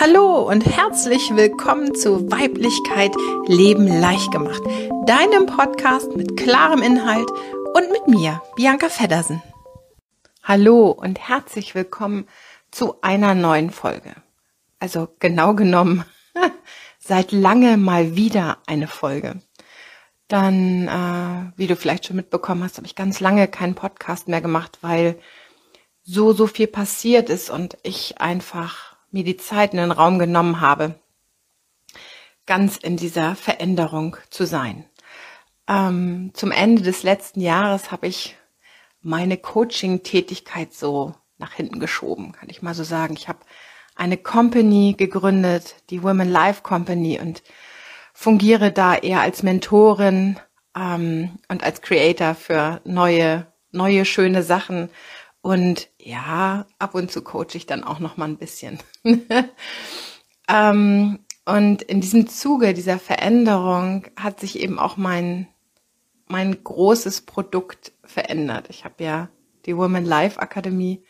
Hallo und herzlich willkommen zu Weiblichkeit Leben leicht gemacht, deinem Podcast mit klarem Inhalt und mit mir, Bianca Feddersen. Hallo und herzlich willkommen zu einer neuen Folge. Also genau genommen, seit lange mal wieder eine Folge. Dann, äh, wie du vielleicht schon mitbekommen hast, habe ich ganz lange keinen Podcast mehr gemacht, weil so, so viel passiert ist und ich einfach mir die Zeit in den Raum genommen habe, ganz in dieser Veränderung zu sein. Ähm, zum Ende des letzten Jahres habe ich meine Coaching-Tätigkeit so nach hinten geschoben, kann ich mal so sagen. Ich habe eine Company gegründet, die Women Life Company und fungiere da eher als Mentorin ähm, und als Creator für neue, neue schöne Sachen und ja, ab und zu coache ich dann auch noch mal ein bisschen. ähm, und in diesem Zuge dieser Veränderung hat sich eben auch mein, mein großes Produkt verändert. Ich habe ja die Women Life Akademie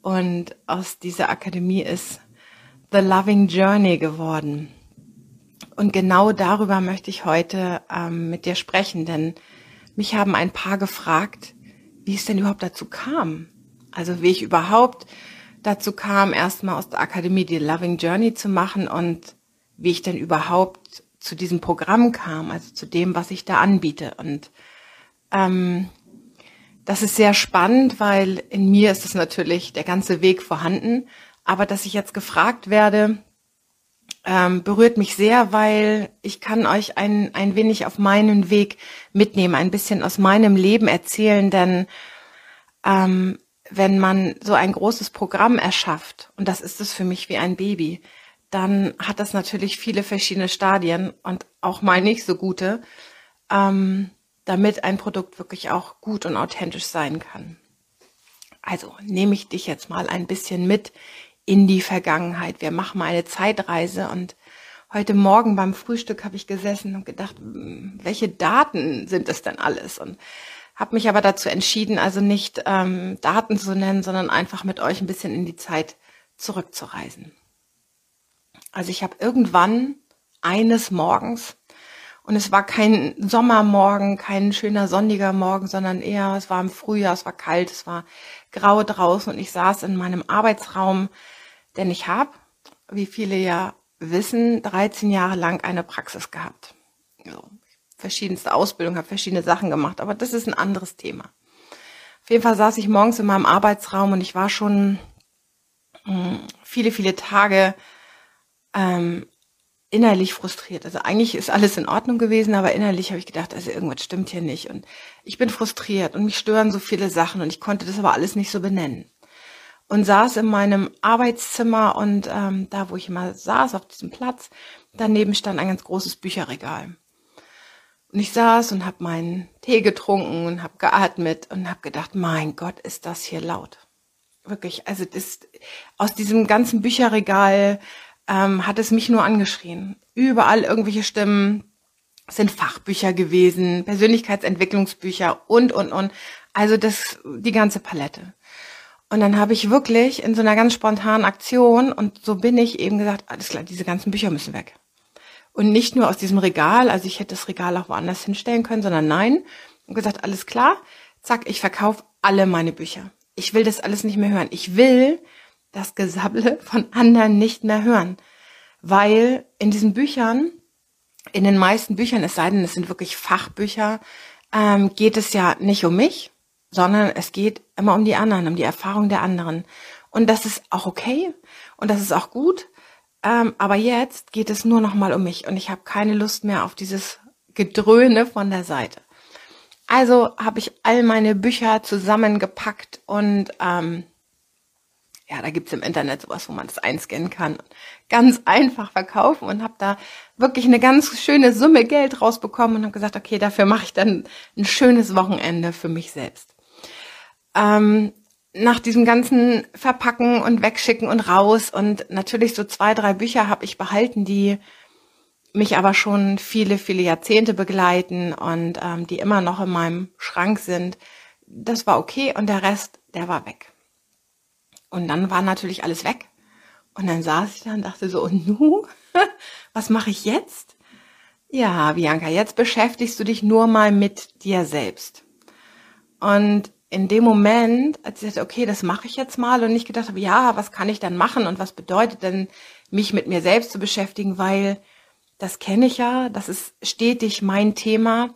und aus dieser Akademie ist The Loving Journey geworden. Und genau darüber möchte ich heute ähm, mit dir sprechen, denn mich haben ein paar gefragt, wie es denn überhaupt dazu kam. Also wie ich überhaupt dazu kam, erstmal aus der Akademie die Loving Journey zu machen und wie ich denn überhaupt zu diesem Programm kam, also zu dem, was ich da anbiete. Und ähm, das ist sehr spannend, weil in mir ist es natürlich der ganze Weg vorhanden. Aber dass ich jetzt gefragt werde, ähm, berührt mich sehr, weil ich kann euch ein, ein wenig auf meinen Weg mitnehmen, ein bisschen aus meinem Leben erzählen, denn ähm, wenn man so ein großes Programm erschafft, und das ist es für mich wie ein Baby, dann hat das natürlich viele verschiedene Stadien und auch mal nicht so gute, ähm, damit ein Produkt wirklich auch gut und authentisch sein kann. Also nehme ich dich jetzt mal ein bisschen mit in die Vergangenheit. Wir machen mal eine Zeitreise und heute Morgen beim Frühstück habe ich gesessen und gedacht, hm, welche Daten sind das denn alles? Und habe mich aber dazu entschieden, also nicht ähm, Daten zu nennen, sondern einfach mit euch ein bisschen in die Zeit zurückzureisen. Also ich habe irgendwann eines Morgens, und es war kein Sommermorgen, kein schöner sonniger Morgen, sondern eher, es war im Frühjahr, es war kalt, es war grau draußen und ich saß in meinem Arbeitsraum denn ich habe, wie viele ja wissen, 13 Jahre lang eine Praxis gehabt. Verschiedenste Ausbildung, habe verschiedene Sachen gemacht, aber das ist ein anderes Thema. Auf jeden Fall saß ich morgens in meinem Arbeitsraum und ich war schon hm, viele, viele Tage ähm, innerlich frustriert. Also eigentlich ist alles in Ordnung gewesen, aber innerlich habe ich gedacht, also irgendwas stimmt hier nicht und ich bin frustriert und mich stören so viele Sachen und ich konnte das aber alles nicht so benennen und saß in meinem Arbeitszimmer und ähm, da, wo ich immer saß, auf diesem Platz, daneben stand ein ganz großes Bücherregal. Und ich saß und habe meinen Tee getrunken und habe geatmet und habe gedacht, mein Gott, ist das hier laut. Wirklich, also das, aus diesem ganzen Bücherregal ähm, hat es mich nur angeschrien. Überall irgendwelche Stimmen, sind Fachbücher gewesen, Persönlichkeitsentwicklungsbücher und, und, und. Also das, die ganze Palette. Und dann habe ich wirklich in so einer ganz spontanen Aktion und so bin ich eben gesagt, alles klar, diese ganzen Bücher müssen weg. Und nicht nur aus diesem Regal, also ich hätte das Regal auch woanders hinstellen können, sondern nein. Und gesagt, alles klar, zack, ich verkaufe alle meine Bücher. Ich will das alles nicht mehr hören. Ich will das Gesabble von anderen nicht mehr hören. Weil in diesen Büchern, in den meisten Büchern, es sei denn, es sind wirklich Fachbücher, ähm, geht es ja nicht um mich, sondern es geht immer um die anderen, um die Erfahrung der anderen. Und das ist auch okay und das ist auch gut. Ähm, aber jetzt geht es nur noch mal um mich und ich habe keine Lust mehr auf dieses Gedröhne von der Seite. Also habe ich all meine Bücher zusammengepackt und ähm, ja, da gibt's im Internet sowas, wo man das einscannen kann. Ganz einfach verkaufen und habe da wirklich eine ganz schöne Summe Geld rausbekommen und habe gesagt, okay, dafür mache ich dann ein schönes Wochenende für mich selbst ähm, nach diesem ganzen Verpacken und Wegschicken und raus und natürlich so zwei, drei Bücher habe ich behalten, die mich aber schon viele, viele Jahrzehnte begleiten und ähm, die immer noch in meinem Schrank sind. Das war okay und der Rest, der war weg. Und dann war natürlich alles weg. Und dann saß ich da und dachte so, und nu? Was mache ich jetzt? Ja, Bianca, jetzt beschäftigst du dich nur mal mit dir selbst. Und in dem Moment, als ich dachte, okay, das mache ich jetzt mal und nicht gedacht habe, ja, was kann ich dann machen und was bedeutet denn, mich mit mir selbst zu beschäftigen, weil das kenne ich ja, das ist stetig mein Thema,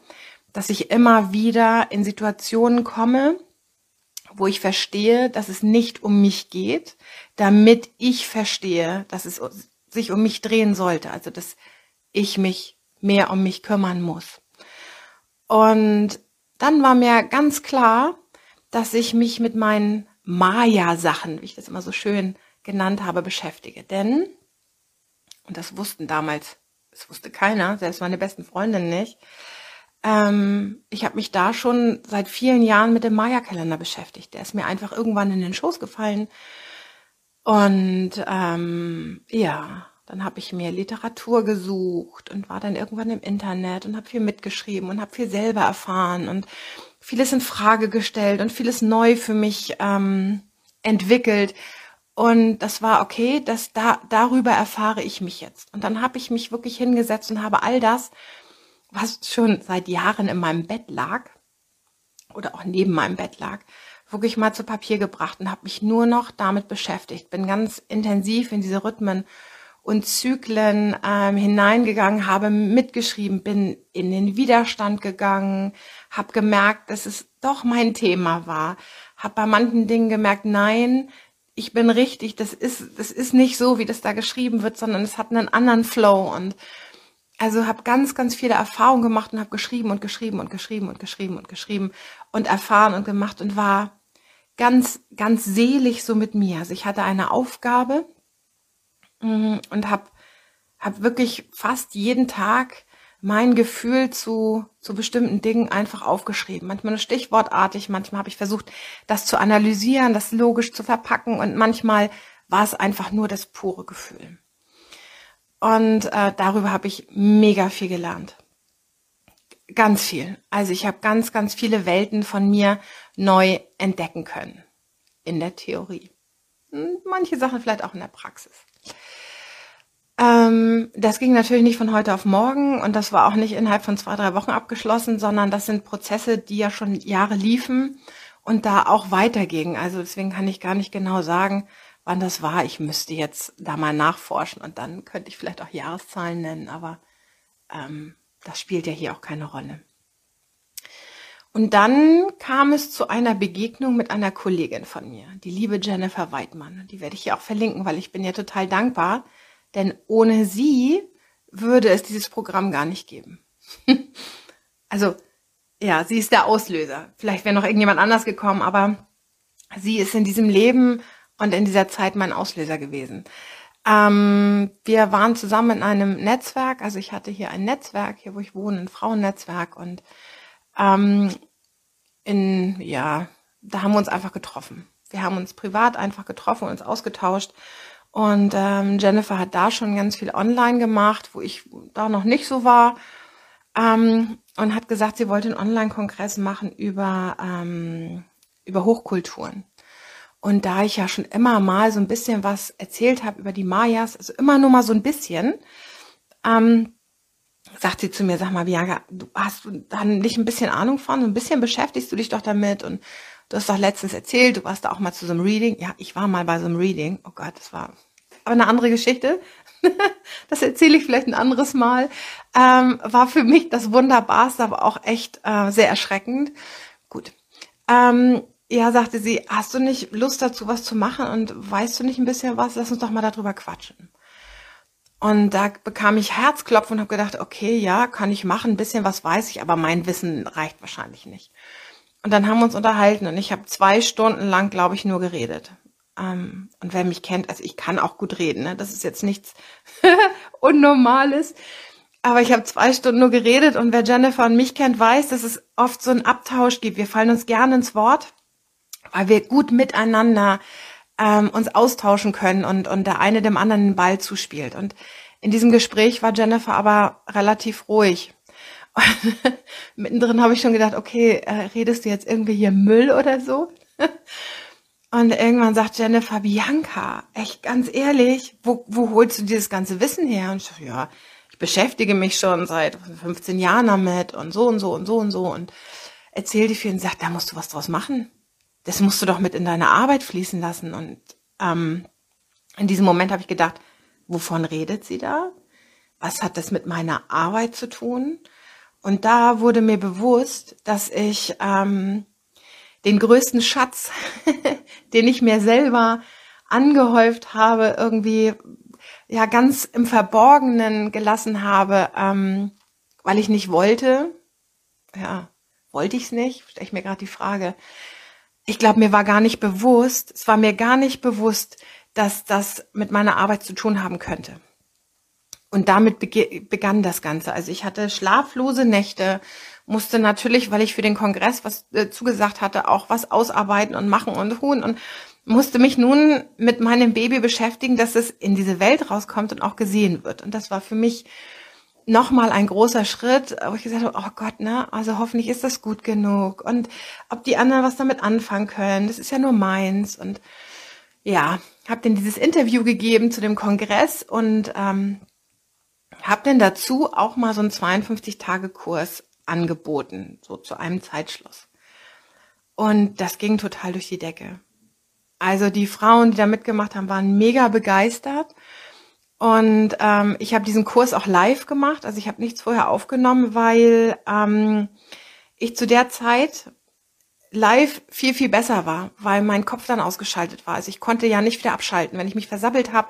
dass ich immer wieder in Situationen komme, wo ich verstehe, dass es nicht um mich geht, damit ich verstehe, dass es sich um mich drehen sollte, also dass ich mich mehr um mich kümmern muss. Und dann war mir ganz klar, dass ich mich mit meinen Maya-Sachen, wie ich das immer so schön genannt habe, beschäftige. Denn, und das wussten damals, das wusste keiner, selbst meine besten Freundinnen nicht, ähm, ich habe mich da schon seit vielen Jahren mit dem Maya-Kalender beschäftigt. Der ist mir einfach irgendwann in den Schoß gefallen. Und ähm, ja, dann habe ich mir Literatur gesucht und war dann irgendwann im Internet und habe viel mitgeschrieben und habe viel selber erfahren und vieles in Frage gestellt und vieles neu für mich ähm, entwickelt. Und das war okay, dass da darüber erfahre ich mich jetzt. Und dann habe ich mich wirklich hingesetzt und habe all das was schon seit Jahren in meinem Bett lag oder auch neben meinem Bett lag, wirklich mal zu Papier gebracht und habe mich nur noch damit beschäftigt. Bin ganz intensiv in diese Rhythmen und Zyklen ähm, hineingegangen, habe mitgeschrieben, bin in den Widerstand gegangen, habe gemerkt, dass es doch mein Thema war, habe bei manchen Dingen gemerkt, nein, ich bin richtig, das ist das ist nicht so, wie das da geschrieben wird, sondern es hat einen anderen Flow und also habe ganz, ganz viele Erfahrungen gemacht und habe geschrieben und geschrieben und geschrieben und geschrieben und geschrieben und erfahren und gemacht und war ganz, ganz selig so mit mir. Also ich hatte eine Aufgabe und habe hab wirklich fast jeden Tag mein Gefühl zu, zu bestimmten Dingen einfach aufgeschrieben. Manchmal nur stichwortartig, manchmal habe ich versucht, das zu analysieren, das logisch zu verpacken und manchmal war es einfach nur das pure Gefühl. Und äh, darüber habe ich mega viel gelernt. Ganz viel. Also ich habe ganz, ganz viele Welten von mir neu entdecken können. In der Theorie. Und manche Sachen vielleicht auch in der Praxis. Ähm, das ging natürlich nicht von heute auf morgen und das war auch nicht innerhalb von zwei, drei Wochen abgeschlossen, sondern das sind Prozesse, die ja schon Jahre liefen und da auch weitergingen. Also deswegen kann ich gar nicht genau sagen, wann das war. Ich müsste jetzt da mal nachforschen und dann könnte ich vielleicht auch Jahreszahlen nennen, aber ähm, das spielt ja hier auch keine Rolle. Und dann kam es zu einer Begegnung mit einer Kollegin von mir, die liebe Jennifer Weidmann. Die werde ich hier auch verlinken, weil ich bin ihr total dankbar, denn ohne sie würde es dieses Programm gar nicht geben. also, ja, sie ist der Auslöser. Vielleicht wäre noch irgendjemand anders gekommen, aber sie ist in diesem Leben und in dieser Zeit mein Auslöser gewesen. Ähm, wir waren zusammen in einem Netzwerk, also ich hatte hier ein Netzwerk, hier wo ich wohne, ein Frauennetzwerk und ähm, in, ja, da haben wir uns einfach getroffen. Wir haben uns privat einfach getroffen und uns ausgetauscht. Und ähm, Jennifer hat da schon ganz viel online gemacht, wo ich da noch nicht so war. Ähm, und hat gesagt, sie wollte einen Online-Kongress machen über, ähm, über Hochkulturen. Und da ich ja schon immer mal so ein bisschen was erzählt habe über die Mayas, also immer nur mal so ein bisschen, ähm, sagt sie zu mir, sag mal, Bianca, du hast du dann nicht ein bisschen Ahnung von, so ein bisschen beschäftigst du dich doch damit und du hast doch letztens erzählt, du warst da auch mal zu so einem Reading. Ja, ich war mal bei so einem Reading. Oh Gott, das war aber eine andere Geschichte. das erzähle ich vielleicht ein anderes Mal. Ähm, war für mich das Wunderbarste, aber auch echt äh, sehr erschreckend. Gut. Ähm, ja, sagte sie, hast du nicht Lust dazu, was zu machen und weißt du nicht ein bisschen was? Lass uns doch mal darüber quatschen. Und da bekam ich Herzklopfen und habe gedacht, okay, ja, kann ich machen, ein bisschen was weiß ich, aber mein Wissen reicht wahrscheinlich nicht. Und dann haben wir uns unterhalten und ich habe zwei Stunden lang, glaube ich, nur geredet. Ähm, und wer mich kennt, also ich kann auch gut reden, ne? das ist jetzt nichts Unnormales. Aber ich habe zwei Stunden nur geredet und wer Jennifer und mich kennt, weiß, dass es oft so einen Abtausch gibt. Wir fallen uns gerne ins Wort weil wir gut miteinander ähm, uns austauschen können und, und der eine dem anderen den Ball zuspielt. Und in diesem Gespräch war Jennifer aber relativ ruhig. Und mittendrin habe ich schon gedacht, okay, äh, redest du jetzt irgendwie hier Müll oder so? Und irgendwann sagt Jennifer, Bianca, echt ganz ehrlich, wo, wo holst du dieses ganze Wissen her? Und ich so, ja, ich beschäftige mich schon seit 15 Jahren damit und so und so und so und so und erzähl dir viel und sagt, da musst du was draus machen. Das musst du doch mit in deine Arbeit fließen lassen. Und ähm, in diesem Moment habe ich gedacht, wovon redet sie da? Was hat das mit meiner Arbeit zu tun? Und da wurde mir bewusst, dass ich ähm, den größten Schatz, den ich mir selber angehäuft habe, irgendwie ja ganz im Verborgenen gelassen habe, ähm, weil ich nicht wollte. Ja, wollte ich es nicht? Stelle ich mir gerade die Frage. Ich glaube, mir war gar nicht bewusst, es war mir gar nicht bewusst, dass das mit meiner Arbeit zu tun haben könnte. Und damit begann das Ganze. Also ich hatte schlaflose Nächte, musste natürlich, weil ich für den Kongress was äh, zugesagt hatte, auch was ausarbeiten und machen und tun und musste mich nun mit meinem Baby beschäftigen, dass es in diese Welt rauskommt und auch gesehen wird. Und das war für mich nochmal ein großer Schritt, wo ich gesagt habe, oh Gott, ne, also hoffentlich ist das gut genug und ob die anderen was damit anfangen können, das ist ja nur meins und ja, habe dann dieses Interview gegeben zu dem Kongress und ähm, habe dann dazu auch mal so einen 52-Tage-Kurs angeboten, so zu einem Zeitschluss. Und das ging total durch die Decke. Also die Frauen, die da mitgemacht haben, waren mega begeistert. Und ähm, ich habe diesen Kurs auch live gemacht. Also ich habe nichts vorher aufgenommen, weil ähm, ich zu der Zeit live viel, viel besser war, weil mein Kopf dann ausgeschaltet war. Also ich konnte ja nicht wieder abschalten, wenn ich mich versabbelt habe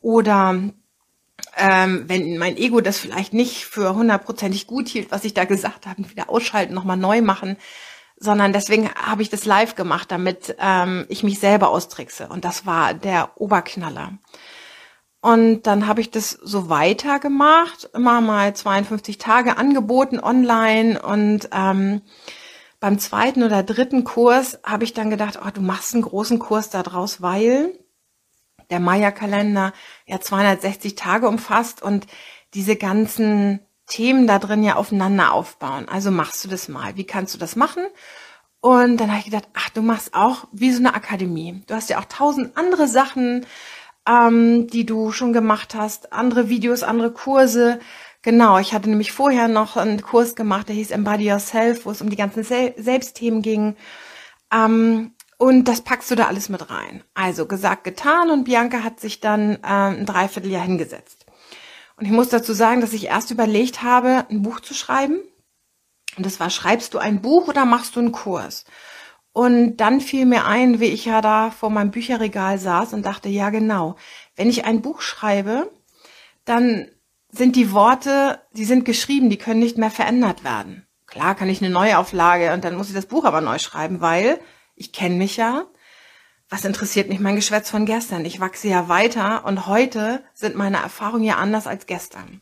oder ähm, wenn mein Ego das vielleicht nicht für hundertprozentig gut hielt, was ich da gesagt habe, wieder ausschalten, nochmal neu machen, sondern deswegen habe ich das live gemacht, damit ähm, ich mich selber austrickse. Und das war der Oberknaller. Und dann habe ich das so weitergemacht, immer mal 52 Tage angeboten online und ähm, beim zweiten oder dritten Kurs habe ich dann gedacht, oh, du machst einen großen Kurs da draus, weil der Maya-Kalender ja 260 Tage umfasst und diese ganzen Themen da drin ja aufeinander aufbauen. Also machst du das mal. Wie kannst du das machen? Und dann habe ich gedacht, ach, du machst auch wie so eine Akademie. Du hast ja auch tausend andere Sachen, ähm, die du schon gemacht hast, andere Videos, andere Kurse. Genau, ich hatte nämlich vorher noch einen Kurs gemacht, der hieß Embody Yourself, wo es um die ganzen Sel Selbstthemen ging. Ähm, und das packst du da alles mit rein. Also gesagt, getan und Bianca hat sich dann ähm, ein Dreivierteljahr hingesetzt. Und ich muss dazu sagen, dass ich erst überlegt habe, ein Buch zu schreiben. Und das war, schreibst du ein Buch oder machst du einen Kurs? Und dann fiel mir ein, wie ich ja da vor meinem Bücherregal saß und dachte, ja genau, wenn ich ein Buch schreibe, dann sind die Worte, die sind geschrieben, die können nicht mehr verändert werden. Klar kann ich eine Neuauflage und dann muss ich das Buch aber neu schreiben, weil ich kenne mich ja. Was interessiert mich mein Geschwätz von gestern? Ich wachse ja weiter und heute sind meine Erfahrungen ja anders als gestern.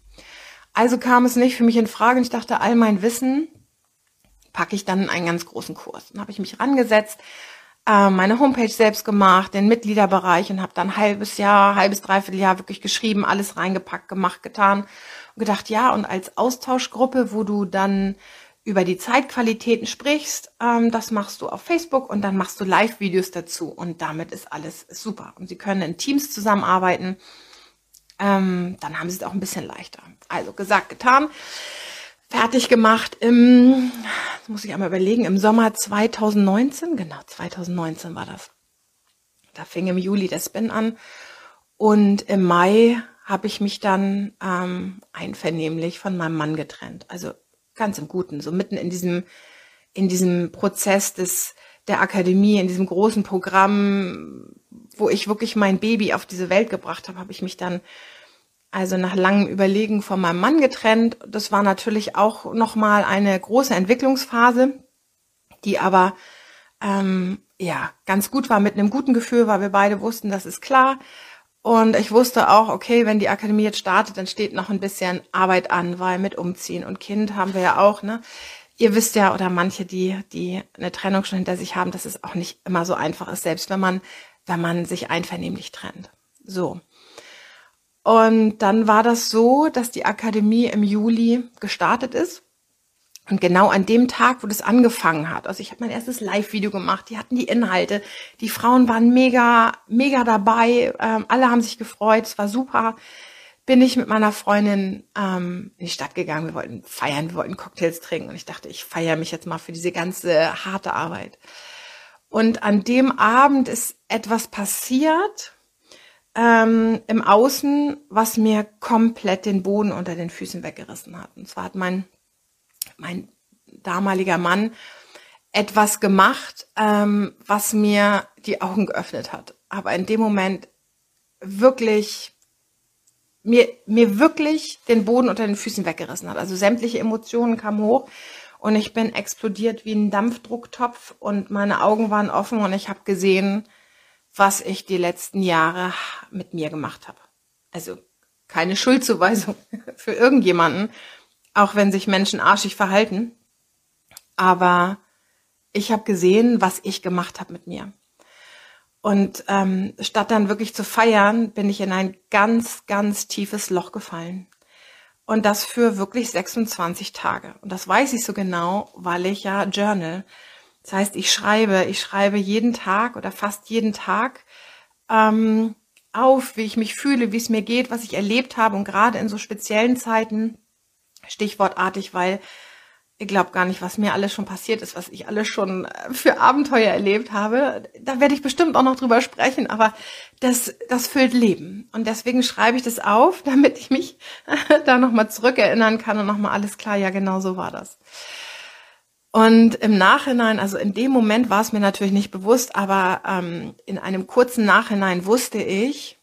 Also kam es nicht für mich in Frage und ich dachte, all mein Wissen packe ich dann in einen ganz großen Kurs. Dann habe ich mich rangesetzt, äh, meine Homepage selbst gemacht, den Mitgliederbereich und habe dann halbes Jahr, halbes, dreiviertel Jahr wirklich geschrieben, alles reingepackt, gemacht, getan und gedacht, ja, und als Austauschgruppe, wo du dann über die Zeitqualitäten sprichst, ähm, das machst du auf Facebook und dann machst du Live-Videos dazu und damit ist alles super. Und sie können in Teams zusammenarbeiten, ähm, dann haben sie es auch ein bisschen leichter. Also gesagt, getan, fertig gemacht im, muss ich einmal überlegen, im Sommer 2019, genau 2019 war das. Da fing im Juli der Spin an und im Mai habe ich mich dann ähm, einvernehmlich von meinem Mann getrennt. Also ganz im Guten, so mitten in diesem, in diesem Prozess des, der Akademie, in diesem großen Programm, wo ich wirklich mein Baby auf diese Welt gebracht habe, habe ich mich dann also nach langem Überlegen von meinem Mann getrennt. Das war natürlich auch nochmal eine große Entwicklungsphase, die aber ähm, ja ganz gut war mit einem guten Gefühl, weil wir beide wussten, das ist klar. Und ich wusste auch, okay, wenn die Akademie jetzt startet, dann steht noch ein bisschen Arbeit an, weil mit Umziehen und Kind haben wir ja auch, ne? Ihr wisst ja, oder manche, die, die eine Trennung schon hinter sich haben, dass es auch nicht immer so einfach ist, selbst wenn man, wenn man sich einvernehmlich trennt. So. Und dann war das so, dass die Akademie im Juli gestartet ist. Und genau an dem Tag, wo das angefangen hat, also ich habe mein erstes Live-Video gemacht, die hatten die Inhalte, die Frauen waren mega, mega dabei, ähm, alle haben sich gefreut, es war super, bin ich mit meiner Freundin ähm, in die Stadt gegangen, wir wollten feiern, wir wollten Cocktails trinken. Und ich dachte, ich feiere mich jetzt mal für diese ganze harte Arbeit. Und an dem Abend ist etwas passiert ähm, im Außen, was mir komplett den Boden unter den Füßen weggerissen hat. Und zwar hat mein mein damaliger Mann, etwas gemacht, ähm, was mir die Augen geöffnet hat. Aber in dem Moment wirklich mir, mir wirklich den Boden unter den Füßen weggerissen hat. Also sämtliche Emotionen kamen hoch und ich bin explodiert wie ein Dampfdrucktopf und meine Augen waren offen und ich habe gesehen, was ich die letzten Jahre mit mir gemacht habe. Also keine Schuldzuweisung für irgendjemanden, auch wenn sich Menschen arschig verhalten. Aber ich habe gesehen, was ich gemacht habe mit mir. Und ähm, statt dann wirklich zu feiern, bin ich in ein ganz, ganz tiefes Loch gefallen. Und das für wirklich 26 Tage. Und das weiß ich so genau, weil ich ja journal. Das heißt, ich schreibe, ich schreibe jeden Tag oder fast jeden Tag ähm, auf, wie ich mich fühle, wie es mir geht, was ich erlebt habe. Und gerade in so speziellen Zeiten stichwortartig, weil ihr glaubt gar nicht, was mir alles schon passiert ist, was ich alles schon äh, für Abenteuer erlebt habe. Da werde ich bestimmt auch noch drüber sprechen, aber das, das füllt Leben. Und deswegen schreibe ich das auf, damit ich mich da nochmal zurückerinnern kann und nochmal alles klar, ja, genau so war das. Und im Nachhinein, also in dem Moment war es mir natürlich nicht bewusst, aber ähm, in einem kurzen Nachhinein wusste ich,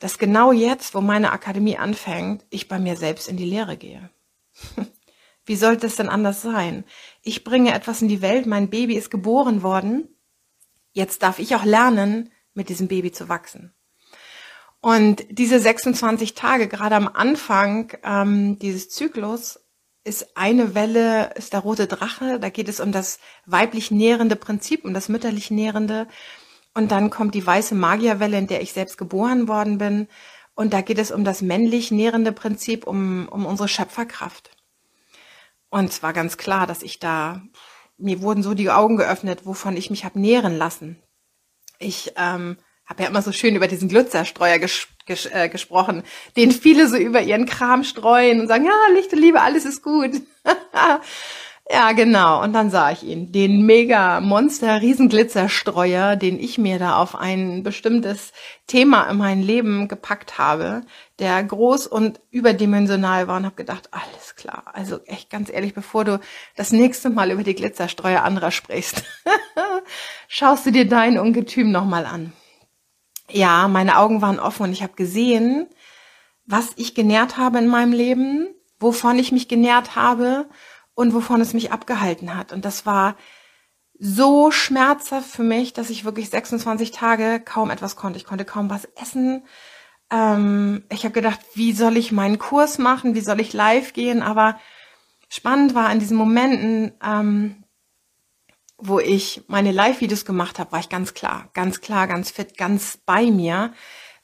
dass genau jetzt, wo meine Akademie anfängt, ich bei mir selbst in die Lehre gehe. Wie sollte es denn anders sein? Ich bringe etwas in die Welt, mein Baby ist geboren worden. Jetzt darf ich auch lernen, mit diesem Baby zu wachsen. Und diese 26 Tage, gerade am Anfang ähm, dieses Zyklus, ist eine Welle, ist der rote Drache. Da geht es um das weiblich nährende Prinzip, um das mütterlich nährende. Und dann kommt die weiße Magierwelle, in der ich selbst geboren worden bin. Und da geht es um das männlich nährende Prinzip, um, um unsere Schöpferkraft. Und es war ganz klar, dass ich da, mir wurden so die Augen geöffnet, wovon ich mich habe nähren lassen. Ich ähm, habe ja immer so schön über diesen Glitzerstreuer ges ges äh, gesprochen, den viele so über ihren Kram streuen und sagen, ja, Licht und Liebe, alles ist gut. Ja, genau. Und dann sah ich ihn, den mega Monster Riesenglitzerstreuer, den ich mir da auf ein bestimmtes Thema in mein Leben gepackt habe, der groß und überdimensional war und habe gedacht, alles klar. Also echt ganz ehrlich, bevor du das nächste Mal über die Glitzerstreuer anderer sprichst, schaust du dir dein Ungetüm nochmal an. Ja, meine Augen waren offen und ich habe gesehen, was ich genährt habe in meinem Leben, wovon ich mich genährt habe und wovon es mich abgehalten hat. Und das war so schmerzhaft für mich, dass ich wirklich 26 Tage kaum etwas konnte. Ich konnte kaum was essen. Ähm, ich habe gedacht, wie soll ich meinen Kurs machen? Wie soll ich live gehen? Aber spannend war in diesen Momenten, ähm, wo ich meine Live-Videos gemacht habe, war ich ganz klar, ganz klar, ganz fit, ganz bei mir,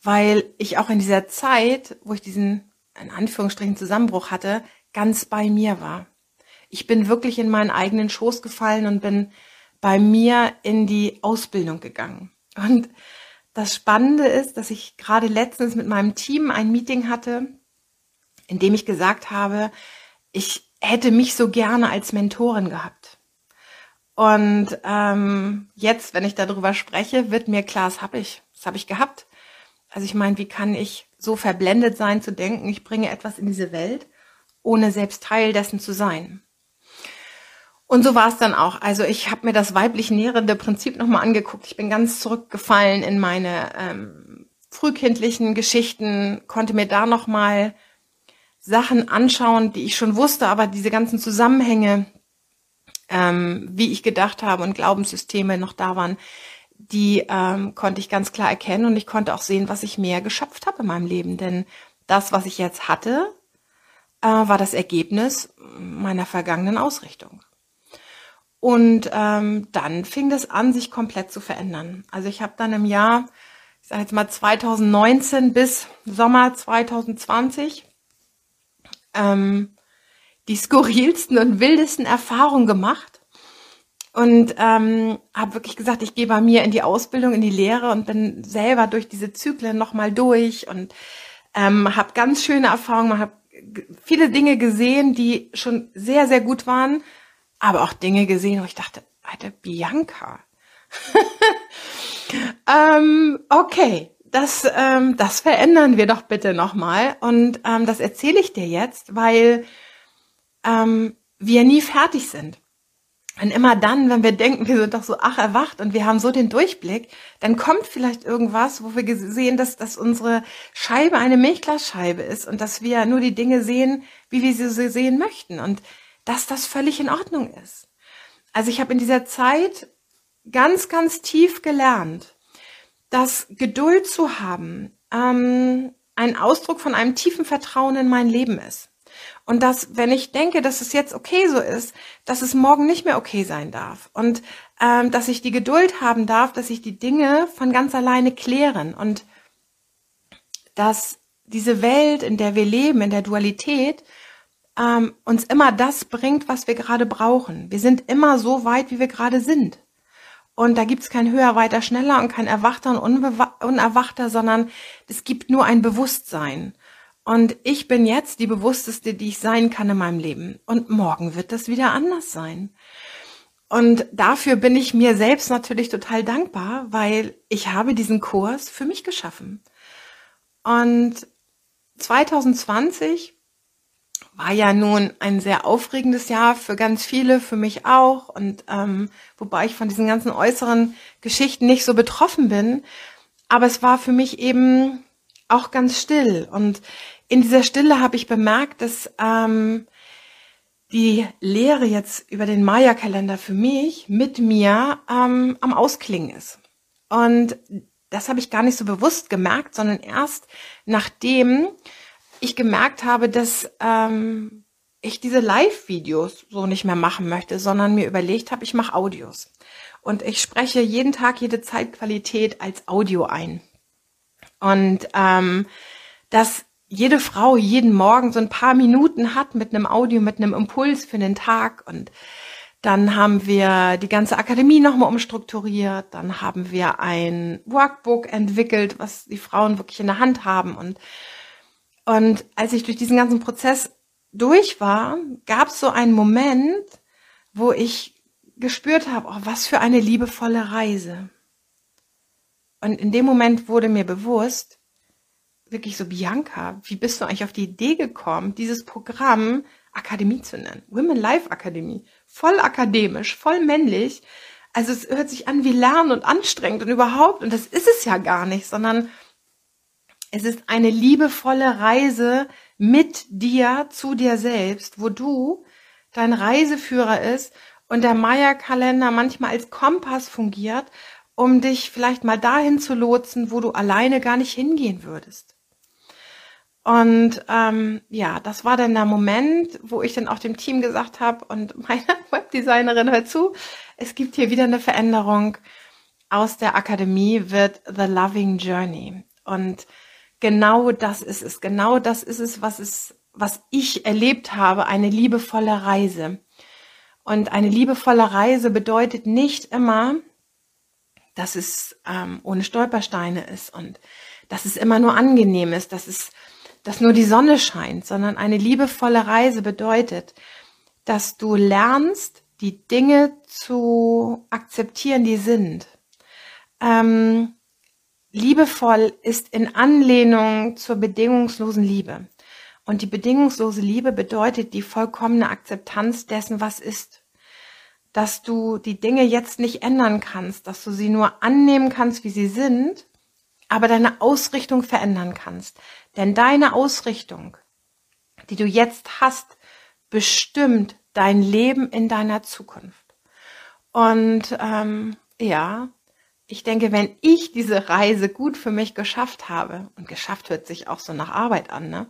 weil ich auch in dieser Zeit, wo ich diesen in Anführungsstrichen Zusammenbruch hatte, ganz bei mir war. Ich bin wirklich in meinen eigenen Schoß gefallen und bin bei mir in die Ausbildung gegangen. Und das Spannende ist, dass ich gerade letztens mit meinem Team ein Meeting hatte, in dem ich gesagt habe, ich hätte mich so gerne als Mentorin gehabt. Und ähm, jetzt, wenn ich darüber spreche, wird mir klar, das habe ich, das habe ich gehabt. Also ich meine, wie kann ich so verblendet sein zu denken, ich bringe etwas in diese Welt, ohne selbst Teil dessen zu sein? Und so war es dann auch. Also ich habe mir das weiblich nährende Prinzip nochmal angeguckt. Ich bin ganz zurückgefallen in meine ähm, frühkindlichen Geschichten, konnte mir da nochmal Sachen anschauen, die ich schon wusste, aber diese ganzen Zusammenhänge, ähm, wie ich gedacht habe und Glaubenssysteme noch da waren, die ähm, konnte ich ganz klar erkennen und ich konnte auch sehen, was ich mehr geschöpft habe in meinem Leben. Denn das, was ich jetzt hatte, äh, war das Ergebnis meiner vergangenen Ausrichtung. Und ähm, dann fing das an, sich komplett zu verändern. Also ich habe dann im Jahr, ich sage jetzt mal 2019 bis Sommer 2020, ähm, die skurrilsten und wildesten Erfahrungen gemacht und ähm, habe wirklich gesagt, ich gehe bei mir in die Ausbildung, in die Lehre und bin selber durch diese Zyklen nochmal durch und ähm, habe ganz schöne Erfahrungen, habe viele Dinge gesehen, die schon sehr, sehr gut waren, aber auch Dinge gesehen, wo ich dachte, Alter, Bianca. ähm, okay, das, ähm, das verändern wir doch bitte nochmal. Und ähm, das erzähle ich dir jetzt, weil ähm, wir nie fertig sind. Und immer dann, wenn wir denken, wir sind doch so ach erwacht und wir haben so den Durchblick, dann kommt vielleicht irgendwas, wo wir sehen, dass, dass unsere Scheibe eine Milchglasscheibe ist und dass wir nur die Dinge sehen, wie wir sie sehen möchten und dass das völlig in Ordnung ist. Also ich habe in dieser Zeit ganz, ganz tief gelernt, dass Geduld zu haben ähm, ein Ausdruck von einem tiefen Vertrauen in mein Leben ist. Und dass, wenn ich denke, dass es jetzt okay so ist, dass es morgen nicht mehr okay sein darf. Und ähm, dass ich die Geduld haben darf, dass sich die Dinge von ganz alleine klären. Und dass diese Welt, in der wir leben, in der Dualität, ähm, uns immer das bringt, was wir gerade brauchen. Wir sind immer so weit, wie wir gerade sind. Und da gibt's kein höher, weiter, schneller und kein erwachter und unerwachter, sondern es gibt nur ein Bewusstsein. Und ich bin jetzt die bewussteste, die ich sein kann in meinem Leben. Und morgen wird das wieder anders sein. Und dafür bin ich mir selbst natürlich total dankbar, weil ich habe diesen Kurs für mich geschaffen. Und 2020 war ja nun ein sehr aufregendes Jahr für ganz viele, für mich auch. Und ähm, wobei ich von diesen ganzen äußeren Geschichten nicht so betroffen bin. Aber es war für mich eben auch ganz still. Und in dieser Stille habe ich bemerkt, dass ähm, die Lehre jetzt über den Maya-Kalender für mich mit mir ähm, am Ausklingen ist. Und das habe ich gar nicht so bewusst gemerkt, sondern erst nachdem ich gemerkt habe, dass ähm, ich diese Live-Videos so nicht mehr machen möchte, sondern mir überlegt habe, ich mache Audios. Und ich spreche jeden Tag jede Zeitqualität als Audio ein. Und ähm, das jede Frau jeden Morgen so ein paar Minuten hat mit einem Audio, mit einem Impuls für den Tag und dann haben wir die ganze Akademie nochmal umstrukturiert. Dann haben wir ein Workbook entwickelt, was die Frauen wirklich in der Hand haben. Und, und als ich durch diesen ganzen Prozess durch war, gab es so einen Moment, wo ich gespürt habe, oh, was für eine liebevolle Reise. Und in dem Moment wurde mir bewusst, wirklich so, Bianca, wie bist du eigentlich auf die Idee gekommen, dieses Programm Akademie zu nennen? Women Life Akademie. Voll akademisch, voll männlich. Also es hört sich an wie Lernen und anstrengend und überhaupt. Und das ist es ja gar nicht, sondern es ist eine liebevolle Reise mit dir zu dir selbst, wo du dein Reiseführer ist und der Maya-Kalender manchmal als Kompass fungiert, um dich vielleicht mal dahin zu lotsen, wo du alleine gar nicht hingehen würdest. Und ähm, ja, das war dann der Moment, wo ich dann auch dem Team gesagt habe und meine Webdesignerin hört zu, es gibt hier wieder eine Veränderung. Aus der Akademie wird The Loving Journey. Und genau das ist es. Genau das ist es, was es, was ich erlebt habe, eine liebevolle Reise. Und eine liebevolle Reise bedeutet nicht immer, dass es ähm, ohne Stolpersteine ist und dass es immer nur angenehm ist, dass es dass nur die Sonne scheint, sondern eine liebevolle Reise bedeutet, dass du lernst, die Dinge zu akzeptieren, die sind. Ähm, liebevoll ist in Anlehnung zur bedingungslosen Liebe. Und die bedingungslose Liebe bedeutet die vollkommene Akzeptanz dessen, was ist. Dass du die Dinge jetzt nicht ändern kannst, dass du sie nur annehmen kannst, wie sie sind, aber deine Ausrichtung verändern kannst. Denn deine Ausrichtung, die du jetzt hast, bestimmt dein Leben in deiner Zukunft. Und ähm, ja, ich denke, wenn ich diese Reise gut für mich geschafft habe, und geschafft hört sich auch so nach Arbeit an, ne?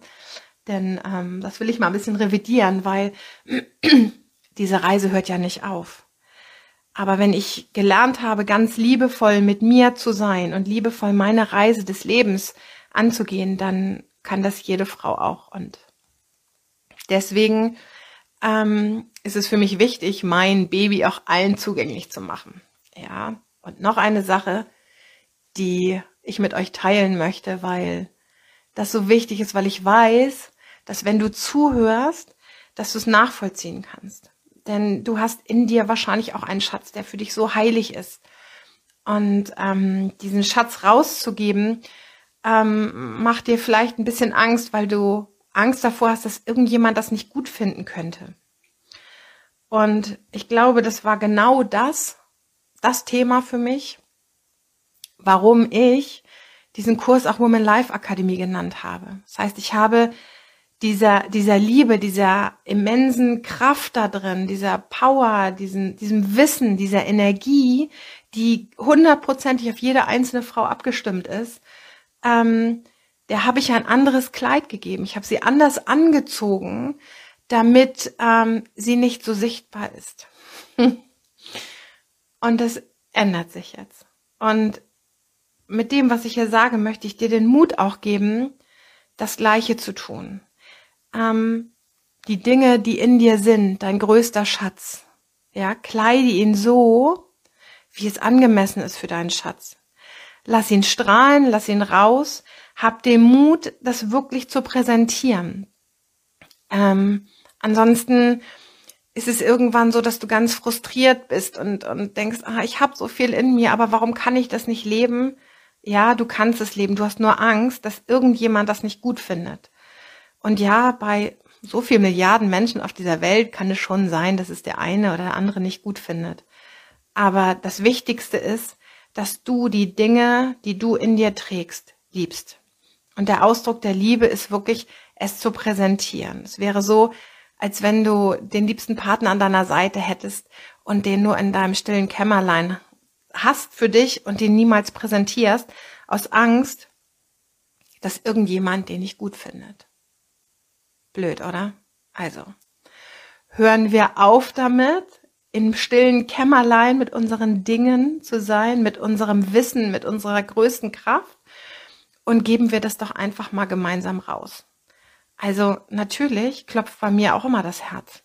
Denn ähm, das will ich mal ein bisschen revidieren, weil diese Reise hört ja nicht auf. Aber wenn ich gelernt habe, ganz liebevoll mit mir zu sein und liebevoll meine Reise des Lebens anzugehen, dann kann das jede Frau auch. Und deswegen ähm, ist es für mich wichtig, mein Baby auch allen zugänglich zu machen. Ja, und noch eine Sache, die ich mit euch teilen möchte, weil das so wichtig ist, weil ich weiß, dass wenn du zuhörst, dass du es nachvollziehen kannst. Denn du hast in dir wahrscheinlich auch einen Schatz, der für dich so heilig ist. Und ähm, diesen Schatz rauszugeben, ähm, macht dir vielleicht ein bisschen Angst, weil du Angst davor hast, dass irgendjemand das nicht gut finden könnte. Und ich glaube, das war genau das, das Thema für mich, warum ich diesen Kurs auch Women Life Akademie genannt habe. Das heißt, ich habe dieser, dieser Liebe, dieser immensen Kraft da drin, dieser Power, diesen, diesem Wissen, dieser Energie, die hundertprozentig auf jede einzelne Frau abgestimmt ist, ähm, der habe ich ein anderes Kleid gegeben. Ich habe sie anders angezogen, damit ähm, sie nicht so sichtbar ist. Und das ändert sich jetzt. Und mit dem, was ich hier sage, möchte ich dir den Mut auch geben, das Gleiche zu tun. Ähm, die Dinge, die in dir sind, dein größter Schatz, ja, kleide ihn so, wie es angemessen ist für deinen Schatz. Lass ihn strahlen, lass ihn raus, hab den Mut, das wirklich zu präsentieren. Ähm, ansonsten ist es irgendwann so, dass du ganz frustriert bist und, und denkst, ah, ich habe so viel in mir, aber warum kann ich das nicht leben? Ja, du kannst es leben. Du hast nur Angst, dass irgendjemand das nicht gut findet. Und ja, bei so vielen Milliarden Menschen auf dieser Welt kann es schon sein, dass es der eine oder der andere nicht gut findet. Aber das Wichtigste ist, dass du die Dinge, die du in dir trägst, liebst. Und der Ausdruck der Liebe ist wirklich, es zu präsentieren. Es wäre so, als wenn du den liebsten Partner an deiner Seite hättest und den nur in deinem stillen Kämmerlein hast für dich und den niemals präsentierst, aus Angst, dass irgendjemand den nicht gut findet. Blöd, oder? Also, hören wir auf damit, im stillen Kämmerlein mit unseren Dingen zu sein, mit unserem Wissen, mit unserer größten Kraft und geben wir das doch einfach mal gemeinsam raus. Also natürlich klopft bei mir auch immer das Herz.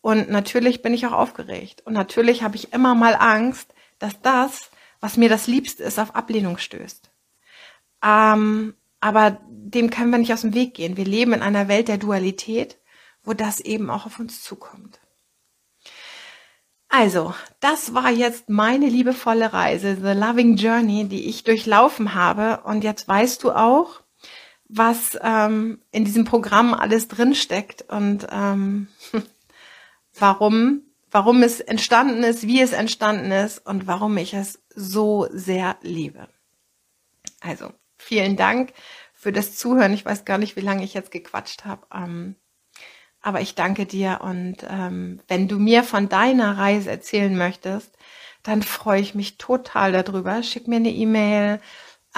Und natürlich bin ich auch aufgeregt. Und natürlich habe ich immer mal Angst, dass das, was mir das Liebste ist, auf Ablehnung stößt. Ähm, aber dem können wir nicht aus dem Weg gehen. Wir leben in einer Welt der Dualität, wo das eben auch auf uns zukommt. Also, das war jetzt meine liebevolle Reise, The Loving Journey, die ich durchlaufen habe. Und jetzt weißt du auch, was ähm, in diesem Programm alles drinsteckt und ähm, warum, warum es entstanden ist, wie es entstanden ist und warum ich es so sehr liebe. Also, vielen Dank für das Zuhören. Ich weiß gar nicht, wie lange ich jetzt gequatscht habe. Ähm, aber ich danke dir und ähm, wenn du mir von deiner Reise erzählen möchtest, dann freue ich mich total darüber. Schick mir eine E-Mail.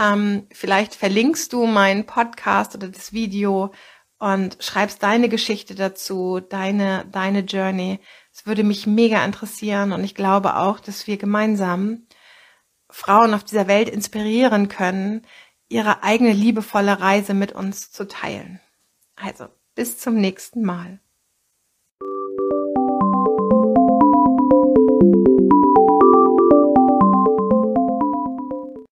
Ähm, vielleicht verlinkst du meinen Podcast oder das Video und schreibst deine Geschichte dazu, deine, deine Journey. Es würde mich mega interessieren und ich glaube auch, dass wir gemeinsam Frauen auf dieser Welt inspirieren können, ihre eigene liebevolle Reise mit uns zu teilen. Also, bis zum nächsten Mal.